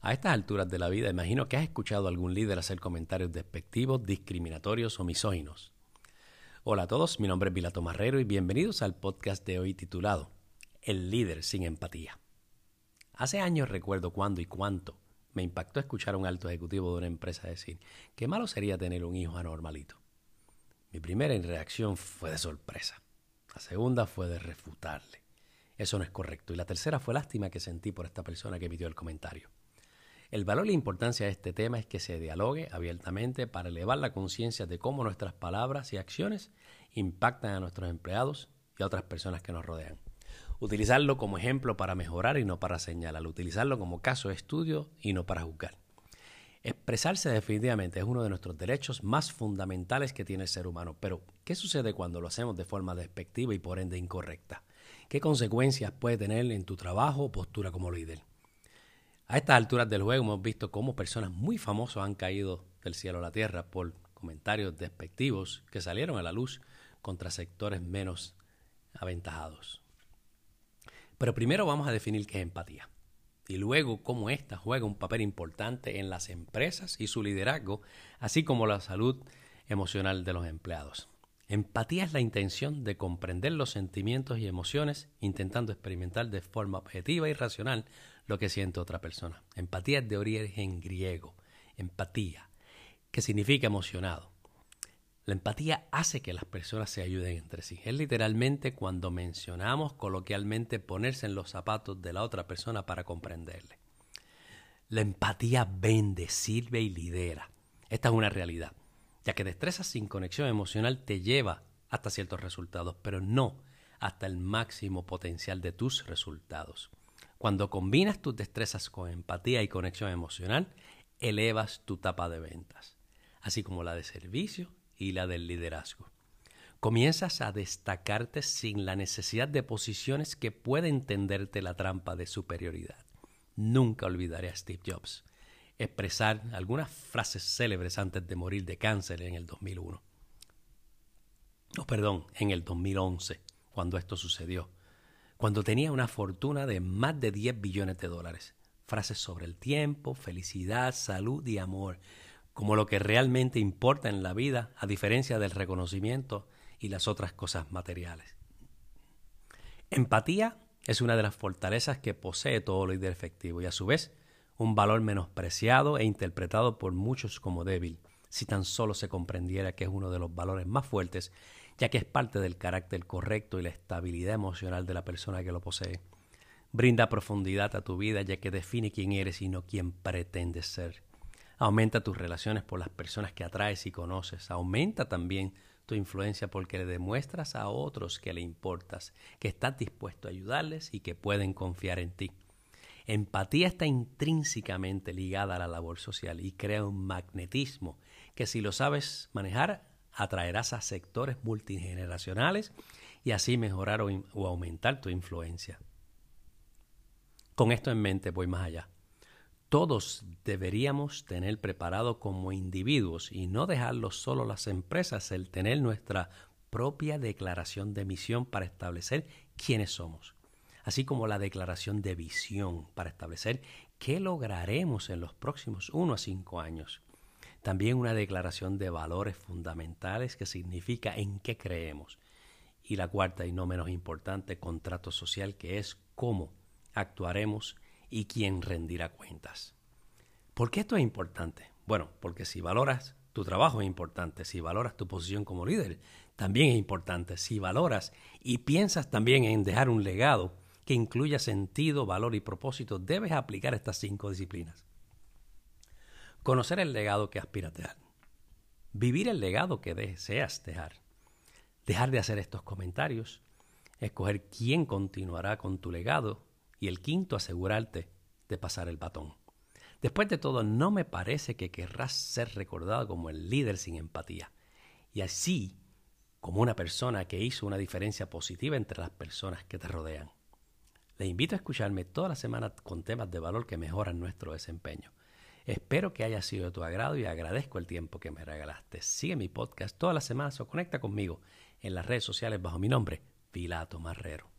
A estas alturas de la vida, imagino que has escuchado a algún líder hacer comentarios despectivos, discriminatorios o misóginos. Hola a todos, mi nombre es Vilato Marrero y bienvenidos al podcast de hoy titulado El líder sin empatía. Hace años recuerdo cuándo y cuánto me impactó escuchar a un alto ejecutivo de una empresa decir qué malo sería tener un hijo anormalito. Mi primera reacción fue de sorpresa. La segunda fue de refutarle. Eso no es correcto. Y la tercera fue lástima que sentí por esta persona que emitió el comentario. El valor y la importancia de este tema es que se dialogue abiertamente para elevar la conciencia de cómo nuestras palabras y acciones impactan a nuestros empleados y a otras personas que nos rodean. Utilizarlo como ejemplo para mejorar y no para señalar. Utilizarlo como caso de estudio y no para juzgar. Expresarse definitivamente es uno de nuestros derechos más fundamentales que tiene el ser humano. Pero, ¿qué sucede cuando lo hacemos de forma despectiva y por ende incorrecta? ¿Qué consecuencias puede tener en tu trabajo o postura como líder? A estas alturas del juego hemos visto cómo personas muy famosas han caído del cielo a la tierra por comentarios despectivos que salieron a la luz contra sectores menos aventajados. Pero primero vamos a definir qué es empatía y luego cómo ésta juega un papel importante en las empresas y su liderazgo, así como la salud emocional de los empleados. Empatía es la intención de comprender los sentimientos y emociones intentando experimentar de forma objetiva y racional lo que siente otra persona. Empatía es de origen griego, empatía, que significa emocionado. La empatía hace que las personas se ayuden entre sí. Es literalmente cuando mencionamos coloquialmente ponerse en los zapatos de la otra persona para comprenderle. La empatía vende, sirve y lidera. Esta es una realidad, ya que destrezas sin conexión emocional te lleva hasta ciertos resultados, pero no hasta el máximo potencial de tus resultados. Cuando combinas tus destrezas con empatía y conexión emocional, elevas tu tapa de ventas, así como la de servicio y la del liderazgo. Comienzas a destacarte sin la necesidad de posiciones que pueden tenderte la trampa de superioridad. Nunca olvidaré a Steve Jobs expresar algunas frases célebres antes de morir de cáncer en el 2001. No, perdón, en el 2011, cuando esto sucedió cuando tenía una fortuna de más de 10 billones de dólares. Frases sobre el tiempo, felicidad, salud y amor, como lo que realmente importa en la vida, a diferencia del reconocimiento y las otras cosas materiales. Empatía es una de las fortalezas que posee todo líder efectivo y a su vez un valor menospreciado e interpretado por muchos como débil, si tan solo se comprendiera que es uno de los valores más fuertes ya que es parte del carácter correcto y la estabilidad emocional de la persona que lo posee. Brinda profundidad a tu vida ya que define quién eres y no quién pretendes ser. Aumenta tus relaciones por las personas que atraes y conoces. Aumenta también tu influencia porque le demuestras a otros que le importas, que estás dispuesto a ayudarles y que pueden confiar en ti. Empatía está intrínsecamente ligada a la labor social y crea un magnetismo que si lo sabes manejar atraerás a sectores multigeneracionales y así mejorar o, aumentar tu influencia. Con esto en mente voy más allá. Todos deberíamos tener preparado como individuos y no dejarlo solo las empresas el tener nuestra propia declaración de misión para establecer quiénes somos, así como la declaración de visión para establecer qué lograremos en los próximos uno a cinco años. También una declaración de valores fundamentales que significa en qué creemos. Y la cuarta y no menos importante, contrato social, que es cómo actuaremos y quién rendirá cuentas. ¿Por qué esto es importante? Bueno, porque si valoras tu trabajo es importante, si valoras tu posición como líder, también es importante, si valoras y piensas también en dejar un legado que incluya sentido, valor y propósito, debes aplicar estas cinco disciplinas. Conocer el legado que aspiras dejar. Vivir el legado que deseas dejar. Dejar de hacer estos comentarios. Escoger quién continuará con tu legado. Y el quinto, asegurarte de pasar el batón. Después de todo, no me parece que querrás ser recordado como el líder sin empatía. Y así como una persona que hizo una diferencia positiva entre las personas que te rodean. Le invito a escucharme toda la semana con temas de valor que mejoran nuestro desempeño. Espero que haya sido de tu agrado y agradezco el tiempo que me regalaste. Sigue mi podcast todas las semanas o conecta conmigo en las redes sociales bajo mi nombre, Pilato Marrero.